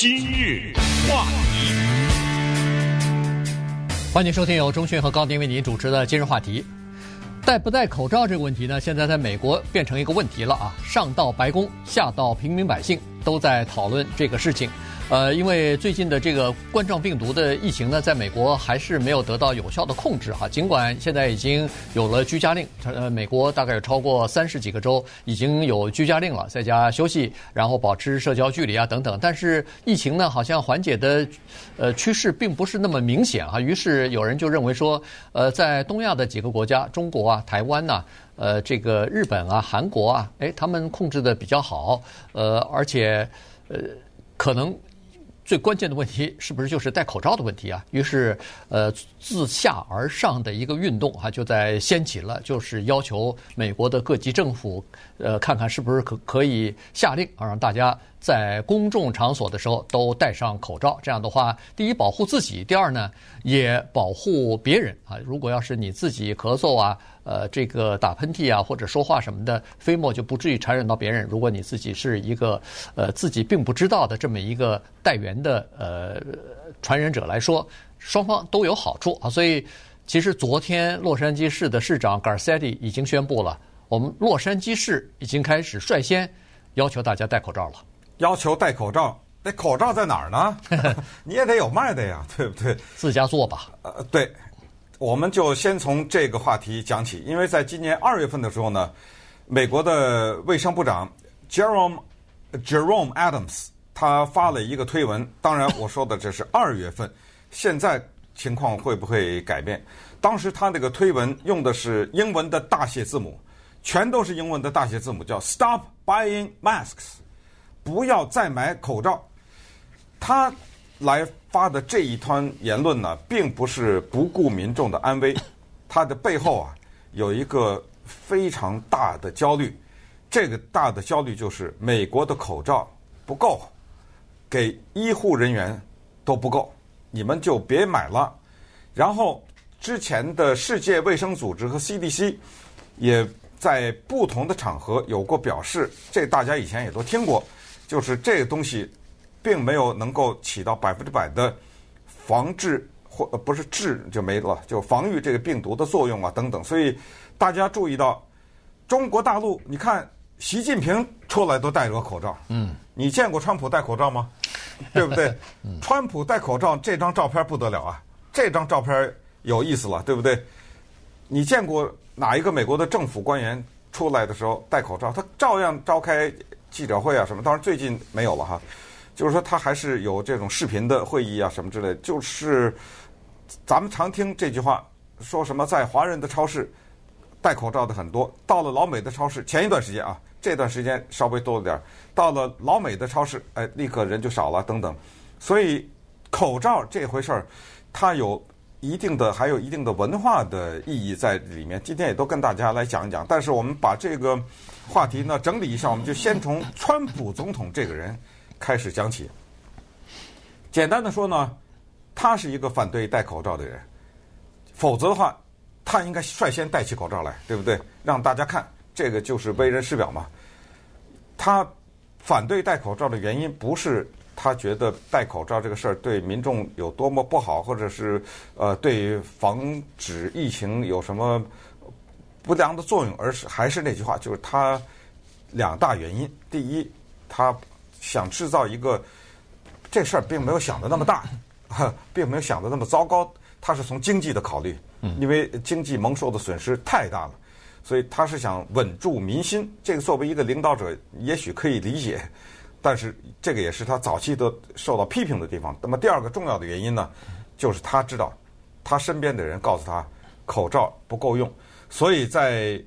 今日话题，欢迎收听由钟讯和高迪为您主持的今日话题。戴不戴口罩这个问题呢，现在在美国变成一个问题了啊！上到白宫，下到平民百姓，都在讨论这个事情。呃，因为最近的这个冠状病毒的疫情呢，在美国还是没有得到有效的控制哈。尽管现在已经有了居家令，呃，美国大概有超过三十几个州已经有居家令了，在家休息，然后保持社交距离啊等等。但是疫情呢，好像缓解的呃趋势并不是那么明显啊。于是有人就认为说，呃，在东亚的几个国家，中国啊、台湾呐、呃，这个日本啊、韩国啊，哎，他们控制的比较好，呃，而且呃，可能。最关键的问题是不是就是戴口罩的问题啊？于是，呃，自下而上的一个运动啊，就在掀起了，就是要求美国的各级政府，呃，看看是不是可可以下令啊，让大家在公众场所的时候都戴上口罩。这样的话，第一保护自己，第二呢，也保护别人啊。如果要是你自己咳嗽啊，呃，这个打喷嚏啊，或者说话什么的，飞沫就不至于传染到别人。如果你自己是一个呃自己并不知道的这么一个带源的呃传染者来说，双方都有好处啊。所以，其实昨天洛杉矶市的市长 Garcetti 已经宣布了，我们洛杉矶市已经开始率先要求大家戴口罩了。要求戴口罩，那口罩在哪儿呢？你也得有卖的呀，对不对？自家做吧。呃，对。我们就先从这个话题讲起，因为在今年二月份的时候呢，美国的卫生部长 Jerome Jerome Adams 他发了一个推文。当然，我说的这是二月份，现在情况会不会改变？当时他那个推文用的是英文的大写字母，全都是英文的大写字母，叫 “Stop buying masks”，不要再买口罩。他来发的这一段言论呢，并不是不顾民众的安危，他的背后啊有一个非常大的焦虑，这个大的焦虑就是美国的口罩不够，给医护人员都不够，你们就别买了。然后之前的世界卫生组织和 CDC 也在不同的场合有过表示，这大家以前也都听过，就是这个东西。并没有能够起到百分之百的防治或不是治就没了，就防御这个病毒的作用啊等等。所以大家注意到，中国大陆，你看习近平出来都戴着口罩。嗯，你见过川普戴口罩吗？对不对？川普戴口罩这张照片不得了啊！这张照片有意思了，对不对？你见过哪一个美国的政府官员出来的时候戴口罩？他照样召开记者会啊什么。当然最近没有了哈。就是说，他还是有这种视频的会议啊，什么之类。就是咱们常听这句话，说什么在华人的超市戴口罩的很多，到了老美的超市，前一段时间啊，这段时间稍微多了点儿，到了老美的超市，哎，立刻人就少了等等。所以口罩这回事儿，它有一定的，还有一定的文化的意义在里面。今天也都跟大家来讲一讲。但是我们把这个话题呢整理一下，我们就先从川普总统这个人。开始讲起。简单的说呢，他是一个反对戴口罩的人，否则的话，他应该率先戴起口罩来，对不对？让大家看，这个就是为人师表嘛。他反对戴口罩的原因，不是他觉得戴口罩这个事儿对民众有多么不好，或者是呃对防止疫情有什么不良的作用，而是还是那句话，就是他两大原因。第一，他。想制造一个这事儿，并没有想的那么大，并没有想的那么糟糕。他是从经济的考虑，因为经济蒙受的损失太大了，所以他是想稳住民心。这个作为一个领导者，也许可以理解，但是这个也是他早期的受到批评的地方。那么第二个重要的原因呢，就是他知道他身边的人告诉他口罩不够用，所以在。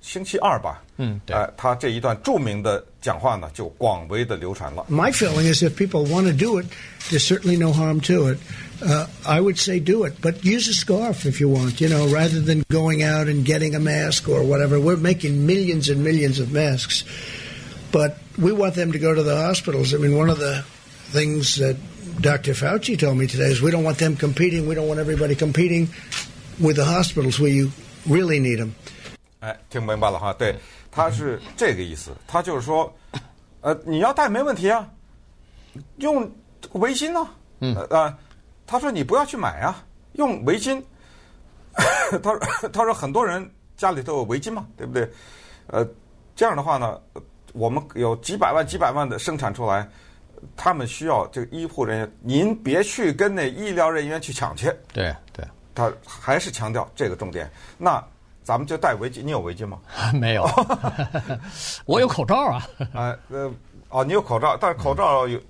星期二吧，嗯，对，呃，他这一段著名的讲话呢，就广为的流传了。My feeling is if people want to do it, there's certainly no harm to it. Uh, I would say do it, but use a scarf if you want, you know, rather than going out and getting a mask or whatever. We're making millions and millions of masks, but we want them to go to the hospitals. I mean, one of the things that Dr. Fauci told me today is we don't want them competing. We don't want everybody competing with the hospitals where you really need them. 哎，听明白了哈？对，他是这个意思。他就是说，呃，你要戴没问题啊， 用围巾呢？嗯呃， 他说你不要去买啊，用围巾。他说他说很多人家里都有围巾嘛，对不对？呃，这样的话呢，我们有几百万几百万的生产出来，他们需要这个医护人员，您别去跟那医疗人员去抢去。对对，他还是强调这个重点。那咱们就戴围巾，你有围巾吗？没有，我有口罩啊。呃呃哦，你有口罩，但是口罩有，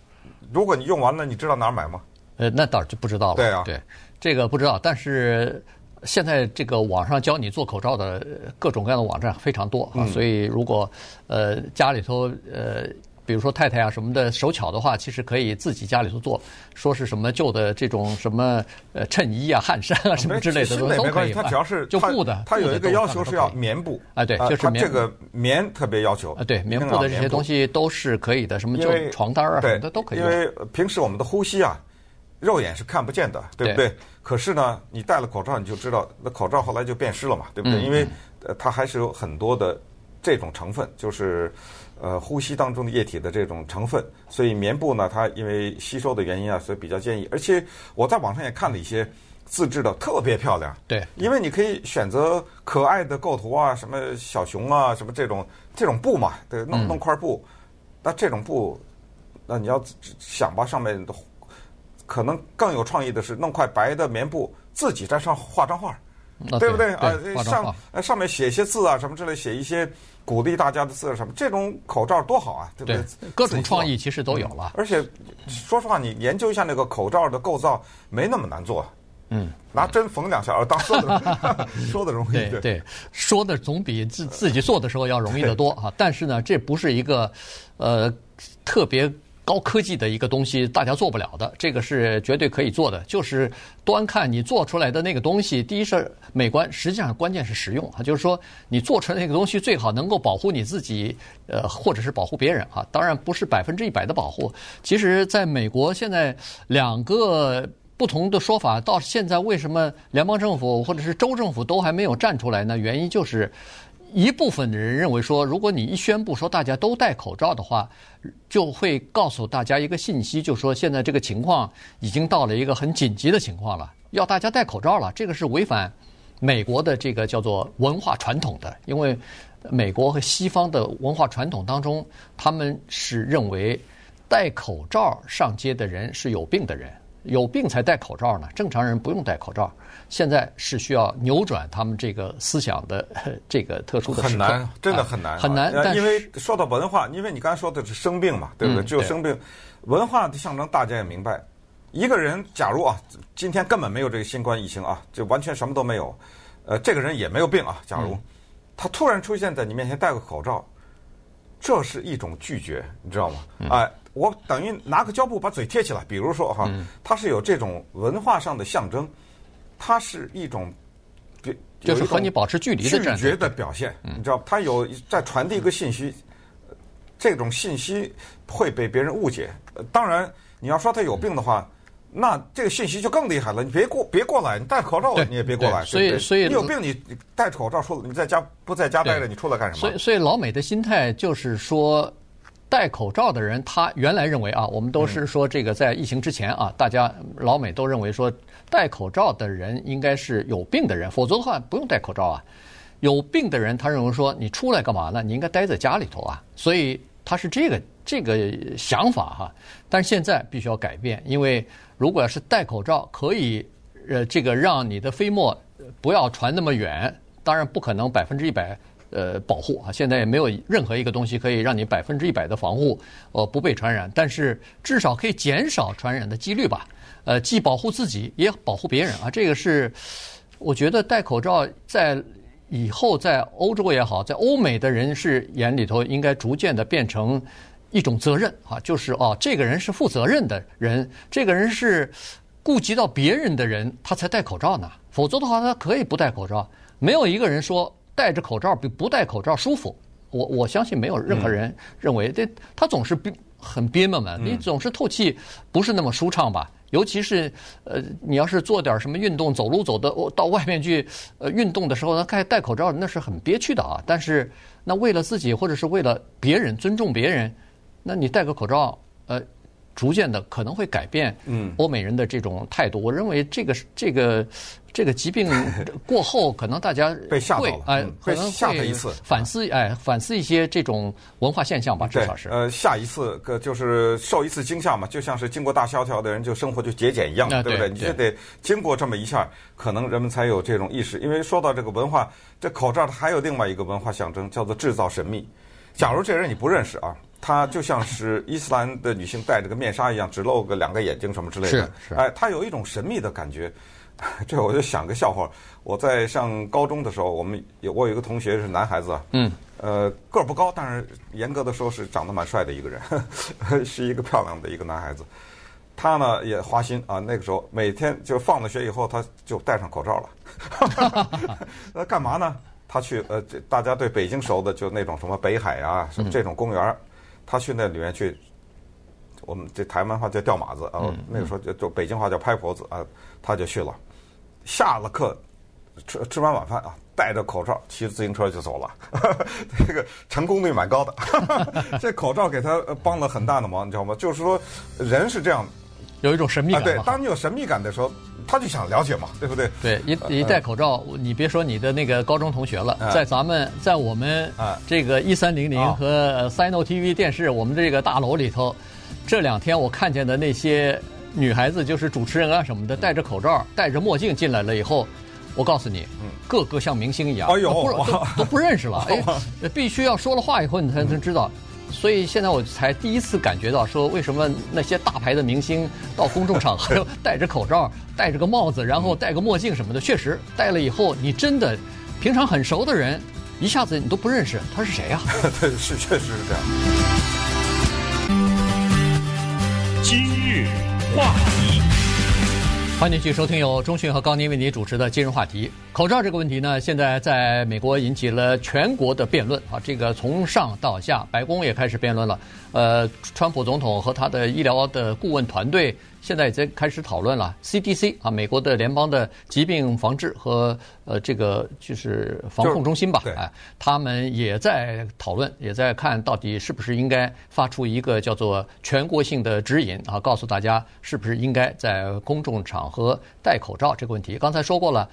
如果你用完了，你知道哪儿买吗？呃，那倒就不知道了。对啊，对，这个不知道，但是。现在这个网上教你做口罩的各种各样的网站非常多啊，所以如果呃家里头呃比如说太太啊什么的手巧的话，其实可以自己家里头做，说是什么旧的这种什么呃衬衣啊、汗衫啊什么之类的都都可以。它只要是就布的，它有一个要求是要棉布啊，对，就是棉。这个棉特别要求啊，对，棉布的这些东西都是可以的，什么旧床单啊什么的都可以。因为平时我们的呼吸啊。肉眼是看不见的，对不对？对，可是呢，你戴了口罩，你就知道，那口罩后来就变湿了嘛，对不对？嗯、因为呃，它还是有很多的这种成分，就是呃，呼吸当中的液体的这种成分。所以棉布呢，它因为吸收的原因啊，所以比较建议。而且我在网上也看了一些自制的，特别漂亮。对，因为你可以选择可爱的构图啊，什么小熊啊，什么这种这种布嘛，对，弄弄块布。那、嗯、这种布，那你要想吧，上面的。可能更有创意的是弄块白的棉布，自己在上画张画，啊、对不对啊？上上面写些字啊，什么之类，写一些鼓励大家的字什么，这种口罩多好啊，对不对？对，各种创意其实都有了。而且说实话，你研究一下那个口罩的构造，没那么难做。嗯，拿针缝两下，而当说的 说的容易。对对，说的总比自自己做的时候要容易得多啊。但是呢，这不是一个呃特别。高科技的一个东西，大家做不了的，这个是绝对可以做的。就是端看你做出来的那个东西，第一是美观，实际上关键是实用啊。就是说，你做出来那个东西最好能够保护你自己，呃，或者是保护别人啊。当然不是百分之一百的保护。其实，在美国现在两个不同的说法，到现在为什么联邦政府或者是州政府都还没有站出来呢？原因就是。一部分的人认为说，如果你一宣布说大家都戴口罩的话，就会告诉大家一个信息，就说现在这个情况已经到了一个很紧急的情况了，要大家戴口罩了。这个是违反美国的这个叫做文化传统的，因为美国和西方的文化传统当中，他们是认为戴口罩上街的人是有病的人。有病才戴口罩呢，正常人不用戴口罩。现在是需要扭转他们这个思想的这个特殊的。很难，真的很难，很难。但因为说到文化，因为你刚才说的是生病嘛，对不对？嗯、只有生病，文化的象征，大家也明白。一个人假如啊，今天根本没有这个新冠疫情啊，就完全什么都没有，呃，这个人也没有病啊。假如他突然出现在你面前戴个口罩，这是一种拒绝，你知道吗？哎、嗯。呃我等于拿个胶布把嘴贴起来，比如说哈，它是有这种文化上的象征，它是一种，就是和你保持距离的拒绝的表现，你知道，它有在传递一个信息，这种信息会被别人误解。当然，你要说他有病的话，那这个信息就更厉害了。你别过别过来，你戴口罩你也别过来。所以所以你有病你戴着口罩出，你在家不在家待着，你出来干什么？所以所以老美的心态就是说。戴口罩的人，他原来认为啊，我们都是说这个在疫情之前啊，大家老美都认为说戴口罩的人应该是有病的人，否则的话不用戴口罩啊。有病的人，他认为说你出来干嘛呢？你应该待在家里头啊。所以他是这个这个想法哈。但是现在必须要改变，因为如果要是戴口罩可以呃这个让你的飞沫不要传那么远，当然不可能百分之一百。呃，保护啊，现在也没有任何一个东西可以让你百分之一百的防护，呃，不被传染。但是至少可以减少传染的几率吧。呃，既保护自己，也保护别人啊。这个是我觉得戴口罩在以后在欧洲也好，在欧美的人士眼里头，应该逐渐的变成一种责任啊，就是哦，这个人是负责任的人，这个人是顾及到别人的人，他才戴口罩呢。否则的话，他可以不戴口罩。没有一个人说。戴着口罩比不戴口罩舒服，我我相信没有任何人认为这他总是憋很憋闷嘛，你总是透气不是那么舒畅吧？尤其是呃，你要是做点什么运动，走路走的到外面去呃运动的时候，那戴戴口罩那是很憋屈的啊。但是那为了自己或者是为了别人尊重别人，那你戴个口罩呃，逐渐的可能会改变欧美人的这种态度。嗯、我认为这个是这个。这个疾病 过后，可能大家会 被吓到了，哎，可能吓他一次，反思，哎，反思一些这种文化现象吧，至少是。呃，下一次个就是受一次惊吓嘛，就像是经过大萧条的人，就生活就节俭一样，对不对？你就得经过这么一下，可能人们才有这种意识。因为说到这个文化，这口罩它还有另外一个文化象征，叫做制造神秘。假如这人你不认识啊，他就像是伊斯兰的女性戴着个面纱一样，只露个两个眼睛什么之类的，是是，哎，他有一种神秘的感觉。这我就想个笑话。我在上高中的时候，我们有我有一个同学是男孩子，嗯，呃，个儿不高，但是严格的说是长得蛮帅的一个人，呵 呵是一个漂亮的一个男孩子。他呢也花心啊，那个时候每天就放了学以后，他就戴上口罩了。那干嘛呢？他去呃，大家对北京熟的就那种什么北海啊，什么这种公园，嗯、他去那里面去。我们这台湾话叫钓马子啊，嗯、那个时候就就北京话叫拍婆子啊，他就去了。下了课，吃吃完晚饭啊，戴着口罩骑着自行车就走了，这个成功率蛮高的。这口罩给他帮了很大的忙，你知道吗？就是说，人是这样，有一种神秘感。啊、对，当你有神秘感的时候，他就想了解嘛，对不对？对，一一戴口罩，呃、你别说你的那个高中同学了，呃、在咱们在我们这个一三零零和 Sino TV 电视，我们这个大楼里头。这两天我看见的那些女孩子，就是主持人啊什么的，戴着口罩、戴着墨镜进来了以后，我告诉你，个个像明星一样，哎呦，都都不认识了。哎，必须要说了话以后你才能知道。所以现在我才第一次感觉到，说为什么那些大牌的明星到公众场合戴着口罩、戴着个帽子，然后戴个墨镜什么的，确实戴了以后，你真的平常很熟的人，一下子你都不认识他是谁呀？对，是确实是这样。今日话题，欢迎继续收听由中讯和高宁为您主持的今日话题。口罩这个问题呢，现在在美国引起了全国的辩论啊。这个从上到下，白宫也开始辩论了。呃，川普总统和他的医疗的顾问团队现在已经开始讨论了。CDC 啊，美国的联邦的疾病防治和呃这个就是防控中心吧，哎，他们也在讨论，也在看到底是不是应该发出一个叫做全国性的指引啊，告诉大家是不是应该在公众场合戴口罩这个问题。刚才说过了。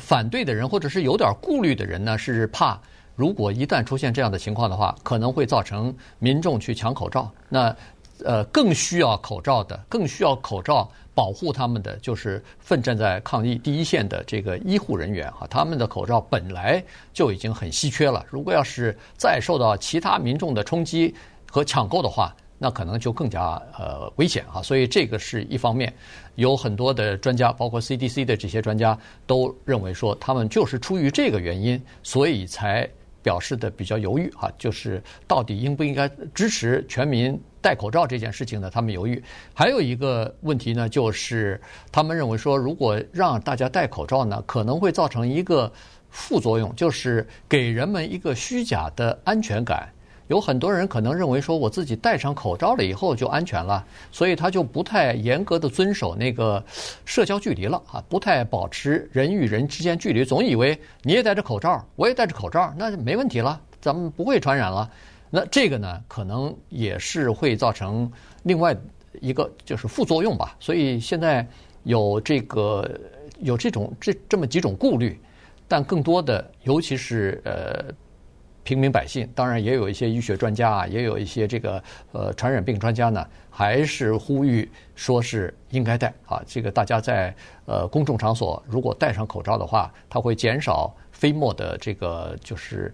反对的人或者是有点顾虑的人呢，是怕如果一旦出现这样的情况的话，可能会造成民众去抢口罩。那呃，更需要口罩的，更需要口罩保护他们的，就是奋战在抗疫第一线的这个医护人员哈。他们的口罩本来就已经很稀缺了，如果要是再受到其他民众的冲击和抢购的话，那可能就更加呃危险啊，所以这个是一方面，有很多的专家，包括 CDC 的这些专家都认为说，他们就是出于这个原因，所以才表示的比较犹豫啊，就是到底应不应该支持全民戴口罩这件事情呢？他们犹豫。还有一个问题呢，就是他们认为说，如果让大家戴口罩呢，可能会造成一个副作用，就是给人们一个虚假的安全感。有很多人可能认为说，我自己戴上口罩了以后就安全了，所以他就不太严格的遵守那个社交距离了啊，不太保持人与人之间距离，总以为你也戴着口罩，我也戴着口罩，那就没问题了，咱们不会传染了。那这个呢，可能也是会造成另外一个就是副作用吧。所以现在有这个有这种这这么几种顾虑，但更多的，尤其是呃。平民百姓当然也有一些医学专家啊，也有一些这个呃传染病专家呢，还是呼吁说是应该戴啊。这个大家在呃公众场所如果戴上口罩的话，它会减少飞沫的这个就是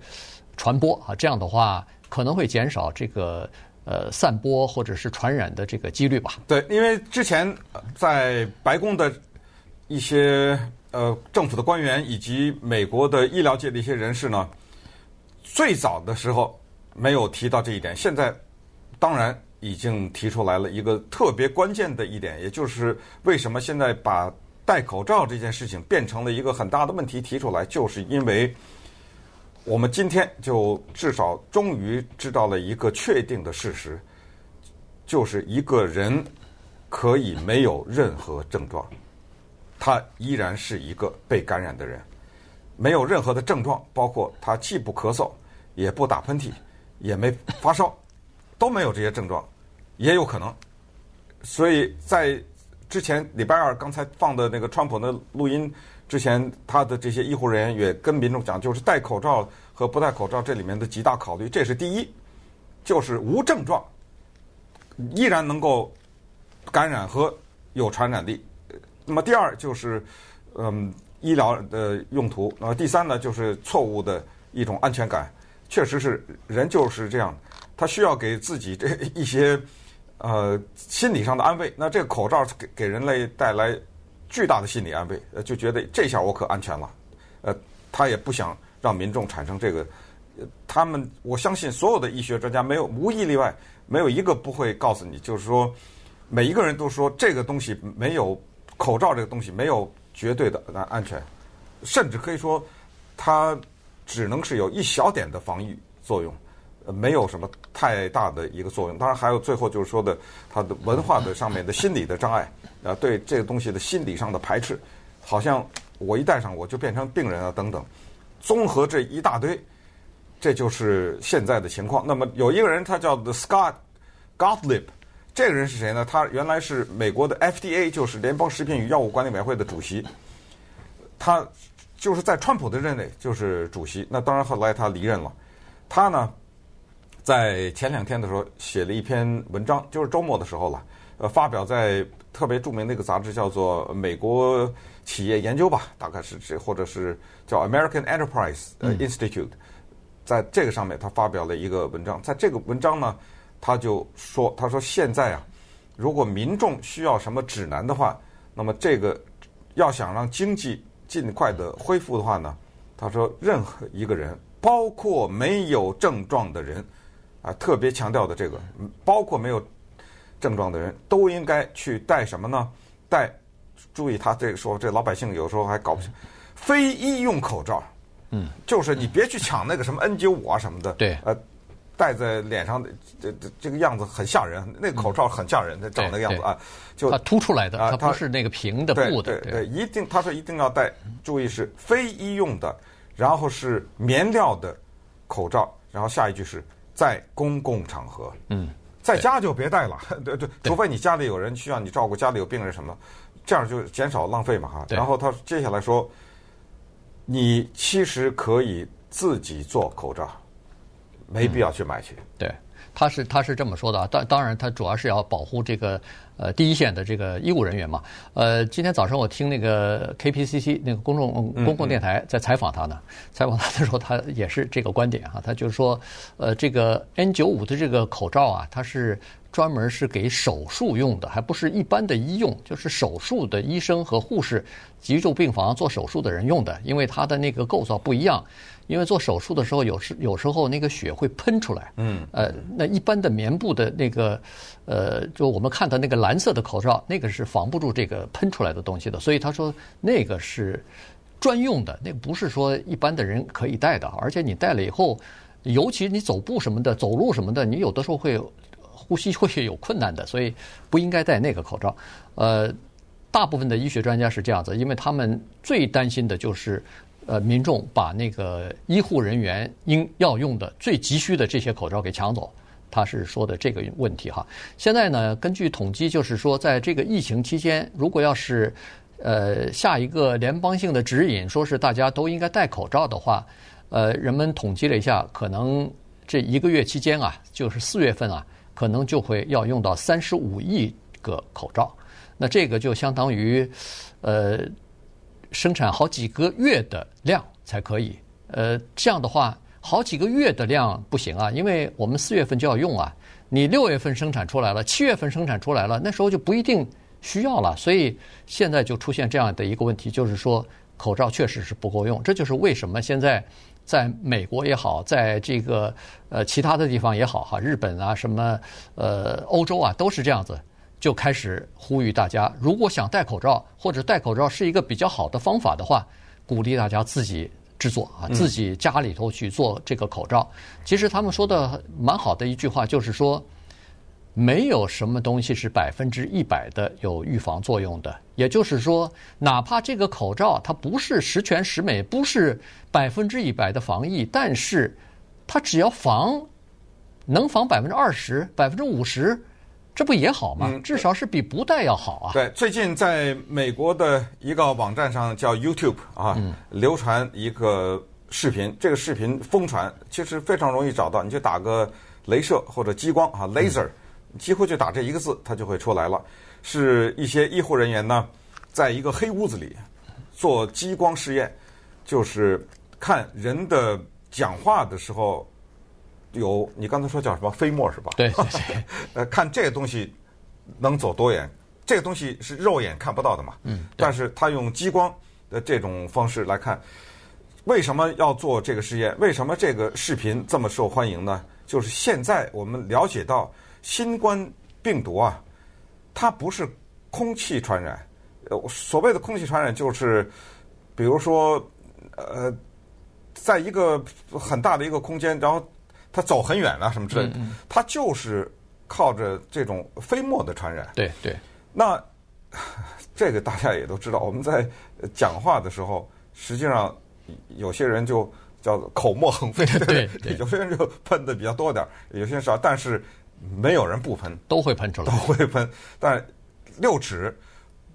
传播啊。这样的话可能会减少这个呃散播或者是传染的这个几率吧。对，因为之前在白宫的一些呃政府的官员以及美国的医疗界的一些人士呢。最早的时候没有提到这一点，现在当然已经提出来了一个特别关键的一点，也就是为什么现在把戴口罩这件事情变成了一个很大的问题提出来，就是因为我们今天就至少终于知道了一个确定的事实，就是一个人可以没有任何症状，他依然是一个被感染的人。没有任何的症状，包括他既不咳嗽，也不打喷嚏，也没发烧，都没有这些症状，也有可能所以在之前礼拜二刚才放的那个川普的录音之前，他的这些医护人员也跟民众讲，就是戴口罩和不戴口罩这里面的几大考虑，这是第一，就是无症状依然能够感染和有传染力。那么第二就是嗯医疗的用途，那么第三呢就是错误的一种安全感，确实是人就是这样，他需要给自己这一些。呃，心理上的安慰，那这个口罩给给人类带来巨大的心理安慰，呃，就觉得这下我可安全了。呃，他也不想让民众产生这个，他们我相信所有的医学专家没有无一例外，没有一个不会告诉你，就是说每一个人都说这个东西没有口罩这个东西没有绝对的安安全，甚至可以说它只能是有一小点的防御作用。呃，没有什么太大的一个作用。当然，还有最后就是说的，他的文化的上面的心理的障碍，啊，对这个东西的心理上的排斥，好像我一戴上我就变成病人啊等等。综合这一大堆，这就是现在的情况。那么有一个人，他叫 The Scott Gottlieb，这个人是谁呢？他原来是美国的 FDA，就是联邦食品与药物管理委员会的主席。他就是在川普的任内就是主席。那当然后来他离任了。他呢？在前两天的时候写了一篇文章，就是周末的时候了，呃，发表在特别著名的一个杂志，叫做《美国企业研究》吧，大概是这，或者是叫 American Enterprise Institute，在这个上面他发表了一个文章，在这个文章呢，他就说，他说现在啊，如果民众需要什么指南的话，那么这个要想让经济尽快的恢复的话呢，他说任何一个人，包括没有症状的人。啊，特别强调的这个，包括没有症状的人都应该去戴什么呢？戴，注意他这个说，这老百姓有时候还搞不清，非医用口罩。嗯，就是你别去抢那个什么 N 九五啊什么的。对。呃，戴在脸上的这这这个样子很吓人，那个口罩很吓人，它长那个样子啊，就它凸出来的，它不是那个平的布的。对对，一定他说一定要戴，注意是非医用的，然后是棉料的口罩，然后下一句是。在公共场合，嗯，在家就别带了，对对，除非你家里有人需要你照顾，家里有病人什么，这样就减少浪费嘛哈。然后他接下来说，你其实可以自己做口罩，没必要去买去。对，他是他是这么说的啊，当当然他主要是要保护这个。呃，第一线的这个医务人员嘛，呃，今天早上我听那个 KPCC 那个公众公共电台在采访他呢，采访他的时候，他也是这个观点啊，他就是说，呃，这个 N 九五的这个口罩啊，它是专门是给手术用的，还不是一般的医用，就是手术的医生和护士、急救病房做手术的人用的，因为它的那个构造不一样。因为做手术的时候，有时有时候那个血会喷出来。嗯。呃，那一般的棉布的那个，呃，就我们看到那个蓝色的口罩，那个是防不住这个喷出来的东西的。所以他说那个是专用的，那个不是说一般的人可以戴的。而且你戴了以后，尤其你走步什么的、走路什么的，你有的时候会呼吸会有困难的，所以不应该戴那个口罩。呃，大部分的医学专家是这样子，因为他们最担心的就是。呃，民众把那个医护人员应要用的最急需的这些口罩给抢走，他是说的这个问题哈。现在呢，根据统计，就是说，在这个疫情期间，如果要是呃下一个联邦性的指引，说是大家都应该戴口罩的话，呃，人们统计了一下，可能这一个月期间啊，就是四月份啊，可能就会要用到三十五亿个口罩。那这个就相当于呃。生产好几个月的量才可以，呃，这样的话，好几个月的量不行啊，因为我们四月份就要用啊。你六月份生产出来了，七月份生产出来了，那时候就不一定需要了。所以现在就出现这样的一个问题，就是说口罩确实是不够用。这就是为什么现在在美国也好，在这个呃其他的地方也好，哈，日本啊，什么呃欧洲啊，都是这样子。就开始呼吁大家，如果想戴口罩，或者戴口罩是一个比较好的方法的话，鼓励大家自己制作啊，自己家里头去做这个口罩。其实他们说的蛮好的一句话，就是说，没有什么东西是百分之一百的有预防作用的。也就是说，哪怕这个口罩它不是十全十美，不是百分之一百的防疫，但是它只要防，能防百分之二十、百分之五十。这不也好吗？嗯至少是比不戴要好啊。对，最近在美国的一个网站上叫 YouTube 啊，流传一个视频，这个视频疯传，其实非常容易找到，你就打个镭射或者激光啊，laser，几乎就打这一个字，它就会出来了。是一些医护人员呢，在一个黑屋子里做激光试验，就是看人的讲话的时候有你刚才说叫什么飞沫是吧？对对对，呃，看这个东西能走多远？这个东西是肉眼看不到的嘛？嗯，但是他用激光的这种方式来看，为什么要做这个实验？为什么这个视频这么受欢迎呢？就是现在我们了解到新冠病毒啊，它不是空气传染。呃，所谓的空气传染就是，比如说，呃，在一个很大的一个空间，然后它走很远啊什么之类的，它就是靠着这种飞沫的传染。对对，那 这个大家也都知道，我们在讲话的时候，实际上有些人就叫口沫横飞，对对 有些人就喷的比较多点儿，有些人少，但是没有人不喷，都会喷出都。会喷。但六尺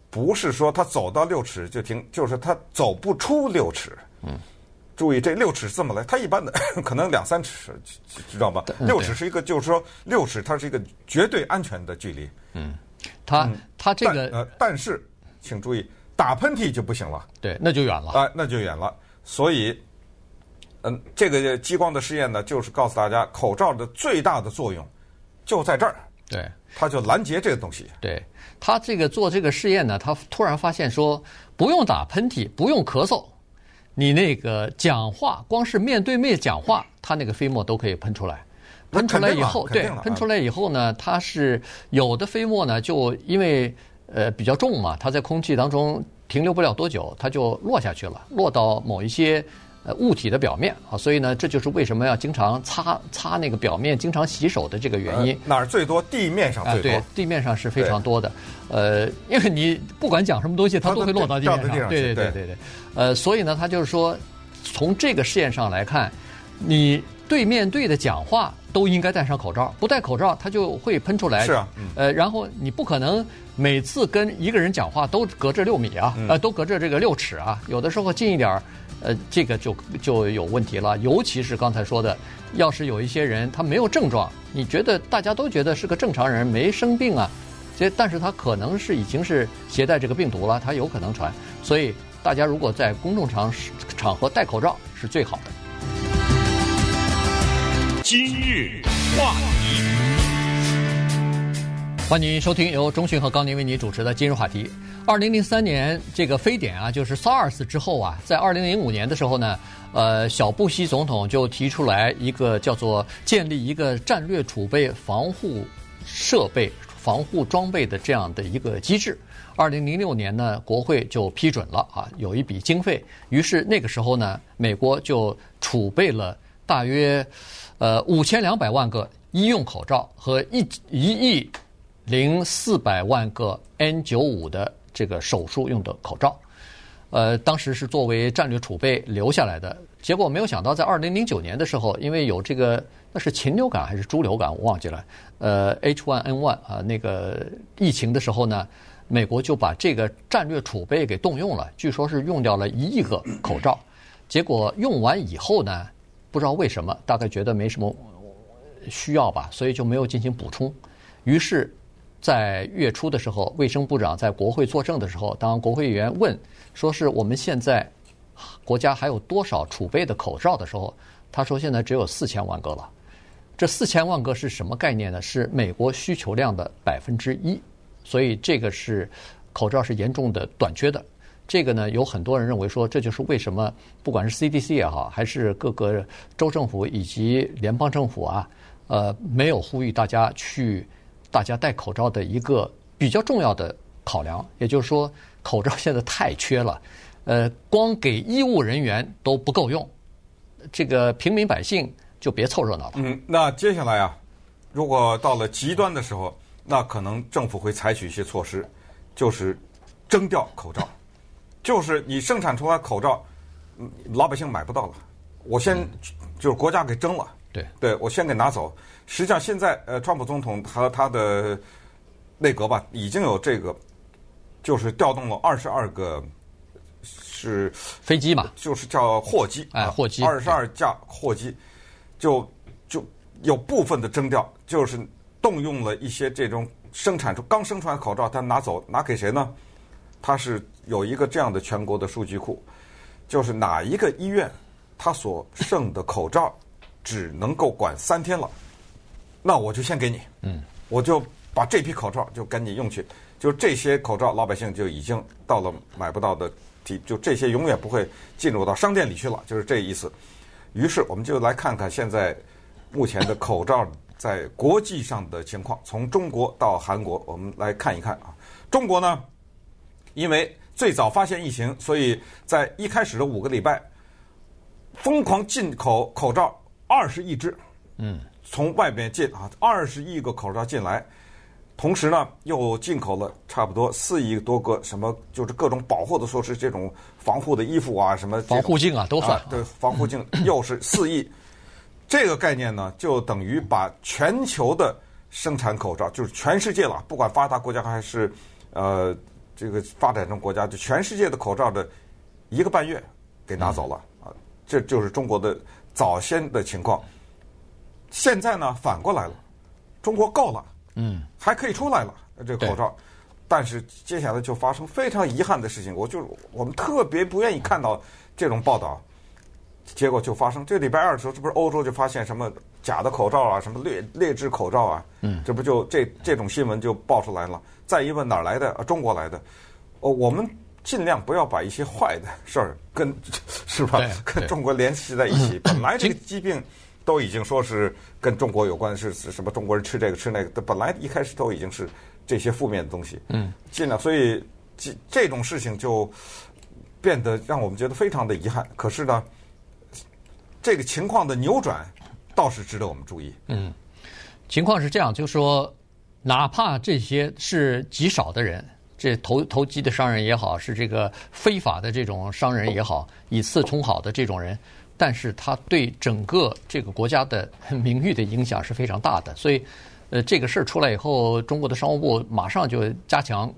不是说他走到六尺就停，就是他走不出六尺。嗯，注意这六尺是这么来，他一般的 可能两三尺，知道吧？嗯六尺是一个，就是说六尺它是一个绝对安全的距离。嗯他他这但个呃，但是请注意，打喷嚏就不行了对，那就远了。啊、那就远了。所以，嗯，这个激光的试验呢，就是告诉大家，口罩的最大的作用就在这儿，对。他就拦截这个东西。对他这个做这个试验呢，他突然发现说，不用打喷嚏，不用咳嗽，你那个讲话，光是面对面讲话，他那个飞沫都可以喷出来。喷出来以后，对喷出来以后呢，它是有的飞沫呢，就因为呃比较重嘛，它在空气当中停留不了多久，它就落下去了，落到某一些呃物体的表面啊，所以呢，这就是为什么要经常擦擦那个表面，经常洗手的这个原因。呃哪儿最多？地面上啊，最多。对，地面上是非常多的。呃，因为你不管讲什么东西，它都会落到地面上。对对对对对。呃，所以呢，他就是说，从这个试验上来看，你对面对的讲话都应该戴上口罩，不戴口罩它就会喷出来。是啊嗯呃，然后你不可能每次跟一个人讲话都隔着六米啊，嗯呃，都隔着这个六尺啊，有的时候近一点儿。呃，这个就就有问题了，尤其是刚才说的，要是有一些人他没有症状，你觉得大家都觉得是个正常人，没生病啊，这但是他可能是已经是携带这个病毒了，他有可能传，所以大家如果在公众场场合戴口罩是最好的。今日话题，欢迎收听由中讯和高宁为您主持的今日话题。二零零三年这个非典啊，就是 SARS 之后啊，在二零零五年的时候呢，呃，小布希总统就提出来一个叫做建立一个战略储备防护设备、防护装备的这样的一个机制。二零零六年呢，国会就批准了啊，有一笔经费。于是那个时候呢，美国就储备了大约呃五千两百万个医用口罩和一一亿零四百万个 N 九五的这个手术用的口罩，呃，当时是作为战略储备留下来的。结果没有想到，在二零零九年的时候，因为有这个那是禽流感还是猪流感，我忘记了。呃，H1N1 啊，那个疫情的时候呢，美国就把这个战略储备给动用了，据说是用掉了一亿个口罩。结果用完以后呢，不知道为什么，大概觉得没什么需要吧，所以就没有进行补充。于是。在月初的时候，卫生部长在国会作证的时候，当国会议员问说是我们现在国家还有多少储备的口罩的时候，他说现在只有四千万个了。这四千万个是什么概念呢？是美国需求量的百分之一，所以这个是口罩是严重的短缺的。这个呢，有很多人认为说，这就是为什么不管是 CDC 也好，还是各个州政府以及联邦政府啊，呃，没有呼吁大家去。大家戴口罩的一个比较重要的考量，也就是说，口罩现在太缺了，呃，光给医务人员都不够用，这个平民百姓就别凑热闹了。嗯，那接下来啊，如果到了极端的时候，那可能政府会采取一些措施，就是征调口罩，就是你生产出来口罩，老百姓买不到了，我先就是国家给征了。对，对我先给拿走。实际上，现在呃，川普总统和他的内阁吧，已经有这个，就是调动了二十二个是飞机嘛，就是叫货机，哎，货机，二十二架货机，就就有部分的征调，就是动用了一些这种生产出刚生出来口罩，他拿走拿给谁呢？他是有一个这样的全国的数据库，就是哪一个医院，他所剩的口罩只能够管三天了，那我就先给你，嗯，我就把这批口罩就赶紧用去，就这些口罩老百姓就已经到了买不到的地，就这些永远不会进入到商店里去了，就是这意思。于是我们就来看看现在目前的口罩在国际上的情况，从中国到韩国，我们来看一看啊，中国呢？因为最早发现疫情，所以在一开始的五个礼拜，疯狂进口口罩二十亿只，嗯，从外边进啊，二十亿个口罩进来，同时呢又进口了差不多四亿多个什么，就是各种保护的措施，这种防护的衣服啊，什么防护镜啊都算，对，防护镜 又是四亿，这个概念呢就等于把全球的生产口罩，就是全世界了，不管发达国家还是呃。这个发展中国家，就全世界的口罩的一个半月给拿走了啊！这就是中国的早先的情况。现在呢，反过来了，中国够了，嗯，还可以出来了这个口罩，但是接下来就发生非常遗憾的事情。我就我们特别不愿意看到这种报道，结果就发生。这礼拜二的时候，这不是欧洲就发现什么假的口罩啊，什么劣劣质口罩啊，嗯，这不就这这种新闻就爆出来了。再一问哪儿来的？啊中国来的。哦，我们尽量不要把一些坏的事儿跟 是吧？跟中国联系在一起。本来这个疾病都已经说是跟中国有关，是什么中国人吃这个吃那个。本来一开始都已经是这些负面的东西。嗯，尽量。所以这这种事情就变得让我们觉得非常的遗憾。可是呢，这个情况的扭转倒是值得我们注意。嗯，情况是这样，就是说。哪怕这些是极少的人，这投投机的商人也好，是这个非法的这种商人也好，以次充好的这种人，但是他对整个这个国家的名誉的影响是非常大的。所以，呃，这个事儿出来以后，中国的商务部马上就加强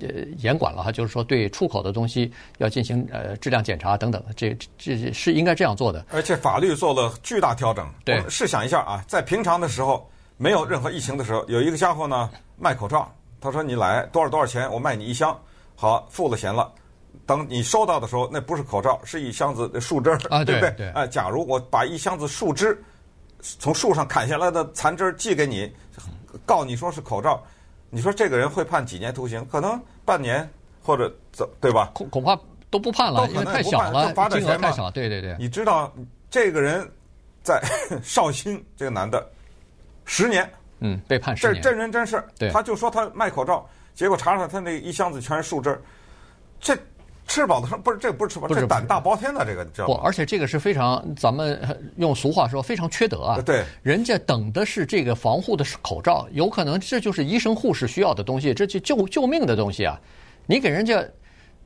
呃严管了哈，就是说对出口的东西要进行呃质量检查等等，这这是应该这样做的。而且法律做了巨大调整。对，试想一下啊，在平常的时候。没有任何疫情的时候，有一个家伙呢卖口罩，他说：“你来多少多少钱，我卖你一箱。”好，付了钱了。等你收到的时候，那不是口罩，是一箱子的树枝儿，啊，对不对？对。哎，假如我把一箱子树枝从树上砍下来的残枝寄给你，告你说是口罩，你说这个人会判几年徒刑？可能半年或者怎，对吧？恐恐怕都不判了，因为太小了，金额太小。对对对。你知道这个人在 绍兴，这个男的。十年，嗯，被判十年，这真人真事。对，他就说他卖口罩，结果查查他那一箱子全是树枝，这吃饱了撑，不是这不是吃饱，这胆大包天的这个知道吗？不，而且这个是非常，咱们用俗话说非常缺德啊。对，人家等的是这个防护的口罩，有可能这就是医生护士需要的东西，这就救救命的东西啊！你给人家，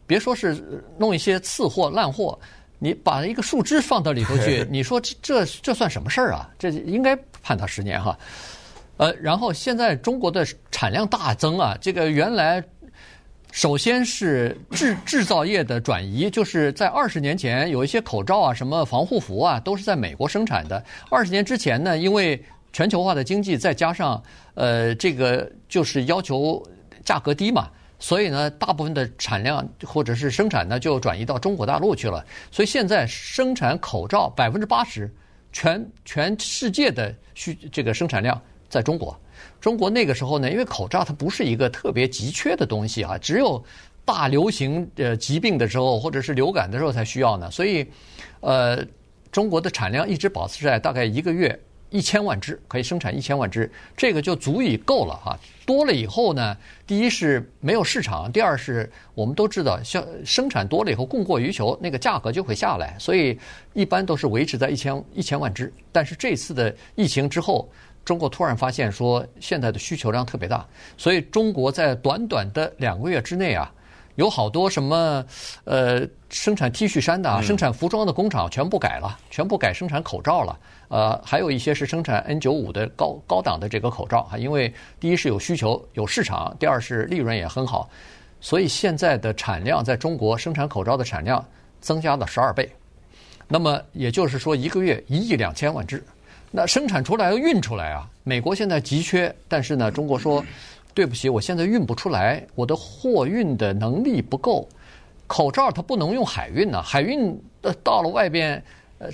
别说是弄一些次货烂货。你把一个树枝放到里头去，你说这这这算什么事儿啊？这应该判他十年哈。呃，然后现在中国的产量大增啊，这个原来首先是制制造业的转移，就是在二十年前有一些口罩啊、什么防护服啊，都是在美国生产的。二十年之前呢，因为全球化的经济，再加上呃这个就是要求价格低嘛。所以呢，大部分的产量或者是生产呢，就转移到中国大陆去了。所以现在生产口罩百分之八十，全全世界的需这个生产量在中国。中国那个时候呢，因为口罩它不是一个特别急缺的东西啊，只有大流行呃疾病的时候或者是流感的时候才需要呢。所以，呃，中国的产量一直保持在大概一个月。一千万只可以生产一千万只，这个就足以够了哈。多了以后呢，第一是没有市场，第二是我们都知道，像生产多了以后供过于求，那个价格就会下来，所以一般都是维持在一千一千万只。但是这次的疫情之后，中国突然发现说现在的需求量特别大，所以中国在短短的两个月之内啊，有好多什么呃生产 T 恤衫的、啊、生产服装的工厂全部改了，全部改生产口罩了。呃，还有一些是生产 N 九五的高高档的这个口罩啊，因为第一是有需求有市场，第二是利润也很好，所以现在的产量在中国生产口罩的产量增加了十二倍。那么也就是说，一个月一亿两千万只，那生产出来要运出来啊。美国现在急缺，但是呢，中国说对不起，我现在运不出来，我的货运的能力不够。口罩它不能用海运呢，海运呃到了外边，呃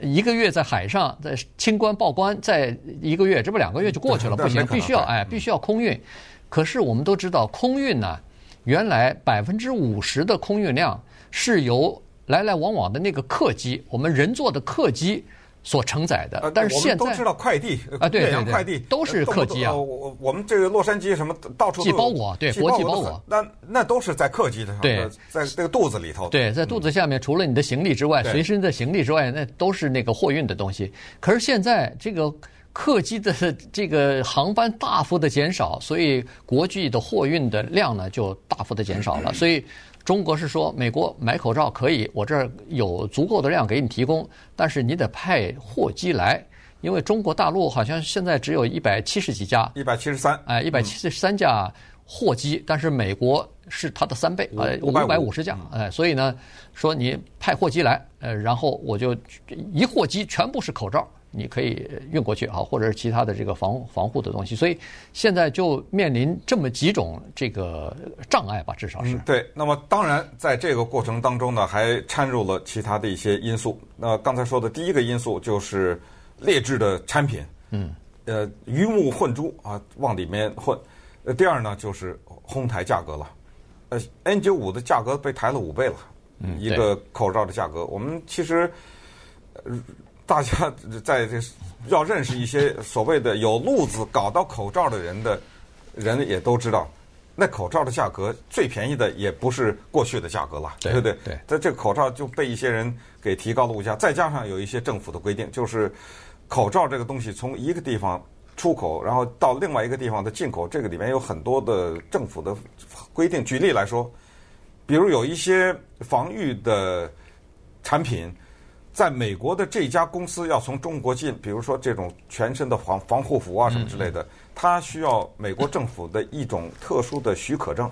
一个月在海上在清关报关，再一个月，这不两个月就过去了，不行，必须要哎，必须要空运。可是我们都知道，空运呢，原来百分之五十的空运量是由来来往往的那个客机，我们人坐的客机所承载的。但是现在都知道快递啊，对对快递都是客机啊。我我们这个洛杉矶什么到处寄包裹，对，国际包裹，那那都是在客机上，对，在这个肚子里头。对，在肚子下面，除了你的行李之外，随身的行李之外，那都是那个货运的东西。可是现在这个客机的这个航班大幅的减少，所以国际的货运的量呢就大幅的减少了，所以。中国是说，美国买口罩可以，我这儿有足够的量给你提供，但是你得派货机来，因为中国大陆好像现在只有一百七十几架，一百七十三，哎，一百七十三架货机，嗯、但是美国是它的三倍，呃，五百五十架，哎，所以呢，说你派货机来，呃，然后我就一货机全部是口罩。你可以运过去啊，或者是其他的这个防防护的东西，所以现在就面临这么几种这个障碍吧，至少是。嗯、对，那么当然在这个过程当中呢，还掺入了其他的一些因素。那刚才说的第一个因素就是劣质的产品，嗯，呃，鱼目混珠啊，往里面混。呃，第二呢就是哄抬价格了，呃，N 九五的价格被抬了五倍了，嗯，一个口罩的价格，我们其实。呃大家在这要认识一些所谓的有路子搞到口罩的人的人也都知道，那口罩的价格最便宜的也不是过去的价格了，对不对？对。在这个口罩就被一些人给提高了物价，再加上有一些政府的规定，就是口罩这个东西从一个地方出口，然后到另外一个地方的进口，这个里面有很多的政府的规定。举例来说，比如有一些防御的产品。在美国的这家公司要从中国进，比如说这种全身的防防护服啊什么之类的，它需要美国政府的一种特殊的许可证，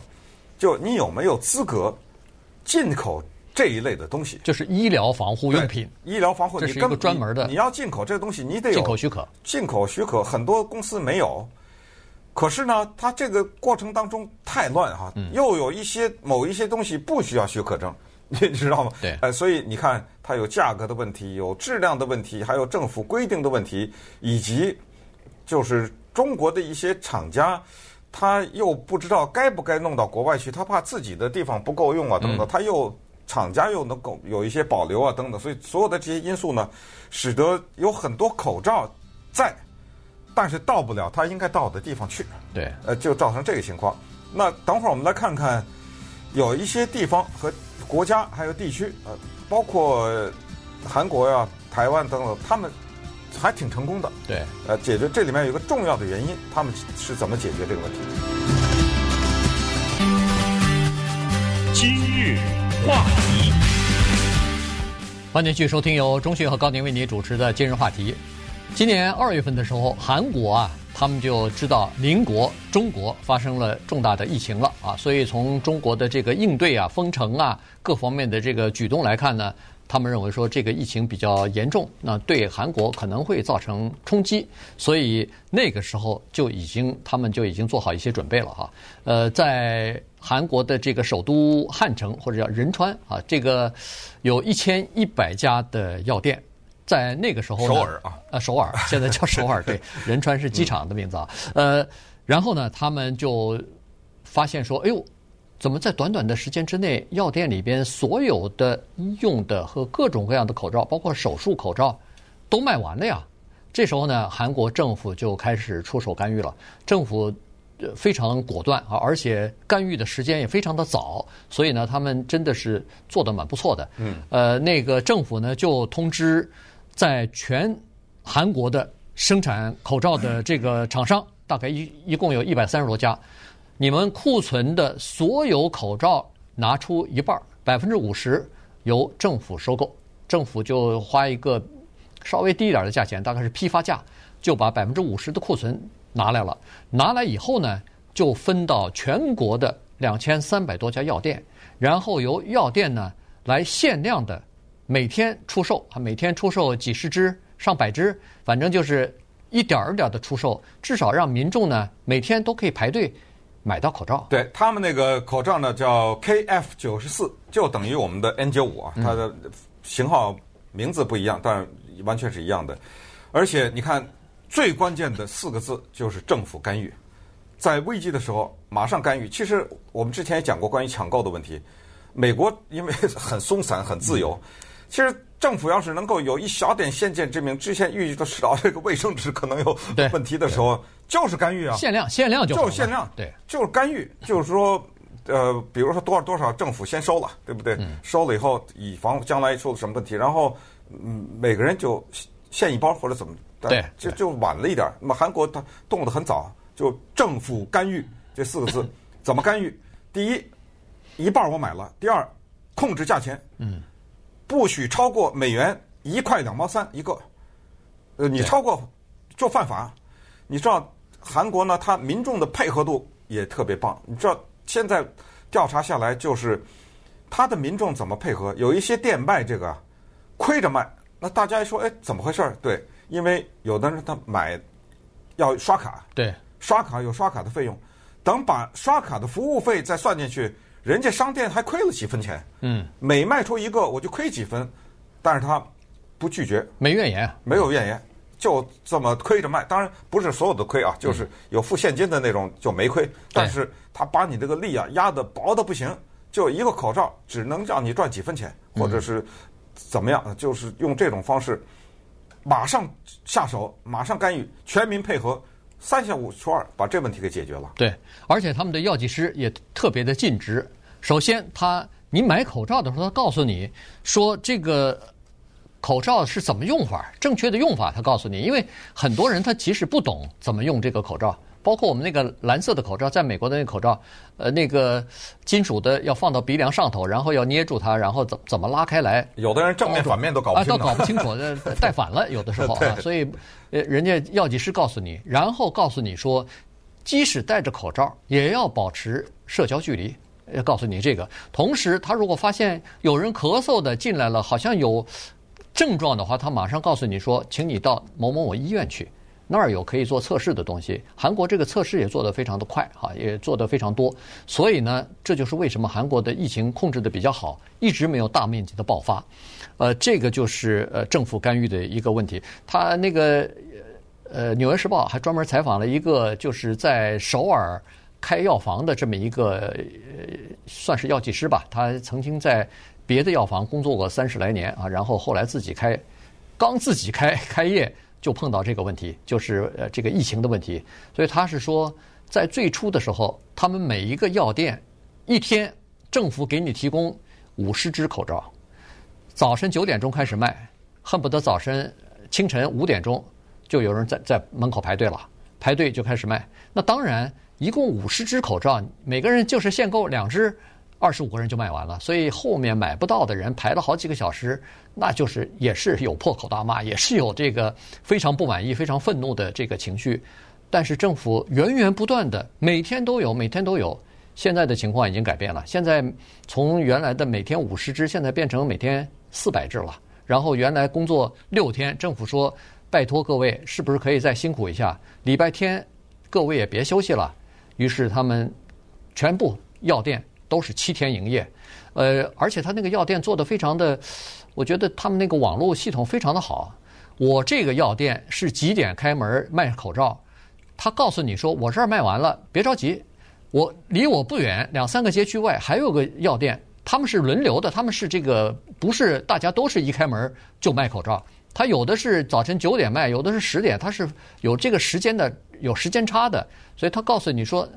就你有没有资格进口这一类的东西？就是医疗防护用品。医疗防护，这是一个专门的。你要进口这个东西，你得有进口许可。进口许可很多公司没有，可是呢，它这个过程当中太乱哈，又有一些某一些东西不需要许可证。你知道吗？对，呃，所以你看，它有价格的问题，有质量的问题，还有政府规定的问题，以及就是中国的一些厂家，他又不知道该不该弄到国外去，他怕自己的地方不够用啊，等等，他又厂家又能够有一些保留啊，等等，所以所有的这些因素呢，使得有很多口罩在，但是到不了他应该到的地方去。对，呃，就造成这个情况。那等会儿我们来看看，有一些地方和。国家还有地区，呃，包括韩国呀、台湾等等，他们还挺成功的。对，呃，解决这里面有一个重要的原因，他们是怎么解决这个问题？今日话题，欢迎继续收听由钟迅和高宁为您主持的《今日话题》。今年二月份的时候，韩国啊。他们就知道邻国中国发生了重大的疫情了啊，所以从中国的这个应对啊、封城啊各方面的这个举动来看呢，他们认为说这个疫情比较严重，那对韩国可能会造成冲击，所以那个时候就已经他们就已经做好一些准备了哈。呃，在韩国的这个首都汉城或者叫仁川啊，这个有一千一百家的药店。在那个时候，首尔啊，呃，首尔 现在叫首尔，对，仁川是机场的名字啊。呃，然后呢，他们就发现说，哎呦，怎么在短短的时间之内，药店里边所有的医用的和各种各样的口罩，包括手术口罩，都卖完了呀？这时候呢，韩国政府就开始出手干预了。政府非常果断啊，而且干预的时间也非常的早，所以呢，他们真的是做的蛮不错的。嗯，呃，那个政府呢就通知。在全韩国的生产口罩的这个厂商，大概一一共有一百三十多家，你们库存的所有口罩拿出一半，百分之五十由政府收购，政府就花一个稍微低一点的价钱，大概是批发价，就把百分之五十的库存拿来了。拿来以后呢，就分到全国的两千三百多家药店，然后由药店呢来限量的每天出售啊，每天出售几十只、上百只，反正就是一点儿一点儿的出售，至少让民众呢每天都可以排队买到口罩。对他们那个口罩呢叫 KF 九十四，就等于我们的 N 九五啊，它的型号名字不一样，但完全是一样的。而且你看，最关键的四个字就是政府干预。在危机的时候马上干预。其实我们之前也讲过关于抢购的问题。美国因为很松散、很自由，其实政府要是能够有一小点先见之明，之前预计的知道这个卫生纸可能有问题的时候，就是干预啊。限量，限量就就是限量，对，就是干预，就是说，呃，比如说多少多少，政府先收了，对不对？收了以后，以防将来出了什么问题，然后嗯，每个人就限一包或者怎么，对，就就晚了一点。那么韩国它动得很早。就政府干预这四个字，怎么干预？第一，一半我买了；第二，控制价钱，嗯，不许超过美元一块两毛三一个。呃，你超过就犯法。你知道韩国呢，它民众的配合度也特别棒。你知道现在调查下来，就是他的民众怎么配合？有一些店卖这个亏着卖，那大家一说，哎，怎么回事？对，因为有的人他买要刷卡，对。刷卡有刷卡的费用，等把刷卡的服务费再算进去，人家商店还亏了几分钱。嗯，每卖出一个我就亏几分，但是他不拒绝，没怨言，没有怨言，就这么亏着卖。当然不是所有的亏啊，就是有付现金的那种就没亏，但是他把你这个利啊压得薄的不行，就一个口罩只能让你赚几分钱，或者是怎么样，就是用这种方式马上下手，马上干预，全民配合。三下五除二把这问题给解决了。对，而且他们的药剂师也特别的尽职。首先，他你买口罩的时候，他告诉你说这个口罩是怎么用法，正确的用法，他告诉你。因为很多人他即使不懂怎么用这个口罩。包括我们那个蓝色的口罩，在美国的那个口罩，呃，那个金属的要放到鼻梁上头，然后要捏住它，然后怎怎么拉开来？有的人正面反面都搞不清楚，啊，都搞不清楚，戴反了，有的时候啊。所以，呃，人家药剂师告诉你，然后告诉你说，即使戴着口罩，也要保持社交距离。要告诉你这个。同时，他如果发现有人咳嗽的进来了，好像有症状的话，他马上告诉你说，请你到某某某医院去。那儿有可以做测试的东西，韩国这个测试也做得非常的快哈，也做得非常多，所以呢，这就是为什么韩国的疫情控制得比较好，一直没有大面积的爆发。呃，这个就是呃政府干预的一个问题。他那个呃《纽约时报》还专门采访了一个就是在首尔开药房的这么一个呃算是药剂师吧，他曾经在别的药房工作过三十来年啊，然后后来自己开，刚自己开开业。就碰到这个问题，就是呃这个疫情的问题，所以他是说，在最初的时候，他们每一个药店一天政府给你提供五十支口罩，早晨九点钟开始卖，恨不得早晨清晨五点钟就有人在在门口排队了，排队就开始卖。那当然，一共五十支口罩，每个人就是限购两支。二十五个人就卖完了，所以后面买不到的人排了好几个小时，那就是也是有破口大骂，也是有这个非常不满意、非常愤怒的这个情绪。但是政府源源不断的每天都有，每天都有。现在的情况已经改变了，现在从原来的每天五十只，现在变成每天四百只了。然后原来工作六天，政府说拜托各位，是不是可以再辛苦一下？礼拜天各位也别休息了。于是他们全部药店。都是七天营业，呃，而且他那个药店做得非常的，我觉得他们那个网络系统非常的好。我这个药店是几点开门卖口罩？他告诉你说，我这儿卖完了，别着急，我离我不远两三个街区外还有个药店，他们是轮流的，他们是这个不是大家都是一开门就卖口罩，他有的是早晨九点卖，有的是十点，他是有这个时间的，有时间差的，所以他告诉你说。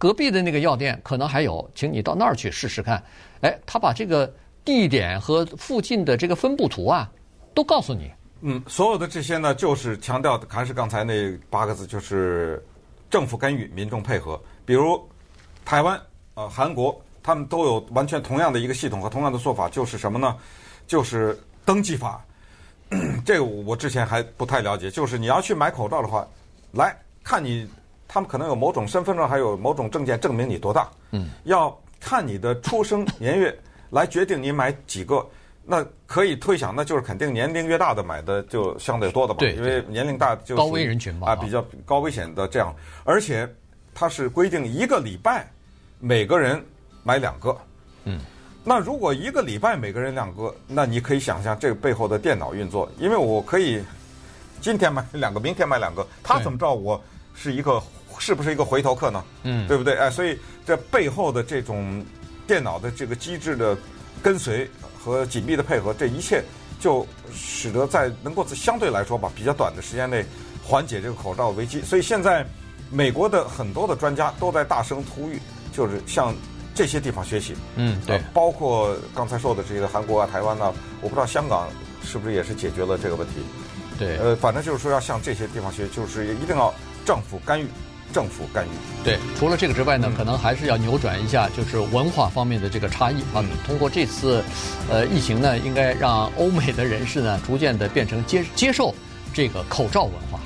隔壁的那个药店可能还有，请你到那儿去试试看。哎，他把这个地点和附近的这个分布图啊，都告诉你。嗯，所有的这些呢，就是强调的还是刚才那八个字，就是政府干预，民众配合。比如台湾、呃韩国，他们都有完全同样的一个系统和同样的做法，就是什么呢？就是登记法。这个我之前还不太了解，就是你要去买口罩的话，来看你，他们可能有某种身份证，还有某种证件证明你多大。嗯，要看你的出生年月来决定你买几个。那可以推想，那就是肯定年龄越大的买的就相对多的吧？对，因为年龄大就高危人群嘛，啊，比较高危险的这样。而且它是规定一个礼拜每个人买两个。嗯。那如果一个礼拜每个人两个，那你可以想象这个背后的电脑运作，因为我可以今天买两个，明天买两个，他怎么知道我是一个是不是一个回头客呢？嗯，对不对？哎，所以这背后的这种电脑的这个机制的跟随和紧密的配合，这一切就使得在能够相对来说吧比较短的时间内缓解这个口罩危机。所以现在美国的很多的专家都在大声呼吁，就是向。这些地方学习，嗯，对，包括刚才说的这个韩国啊、台湾啊，我不知道香港是不是也是解决了这个问题，对，呃，反正就是说要向这些地方学，就是一定要政府干预，政府干预。对，除了这个之外呢，嗯、可能还是要扭转一下，就是文化方面的这个差异啊。嗯、通过这次，呃，疫情呢，应该让欧美的人士呢，逐渐的变成接接受这个口罩文化。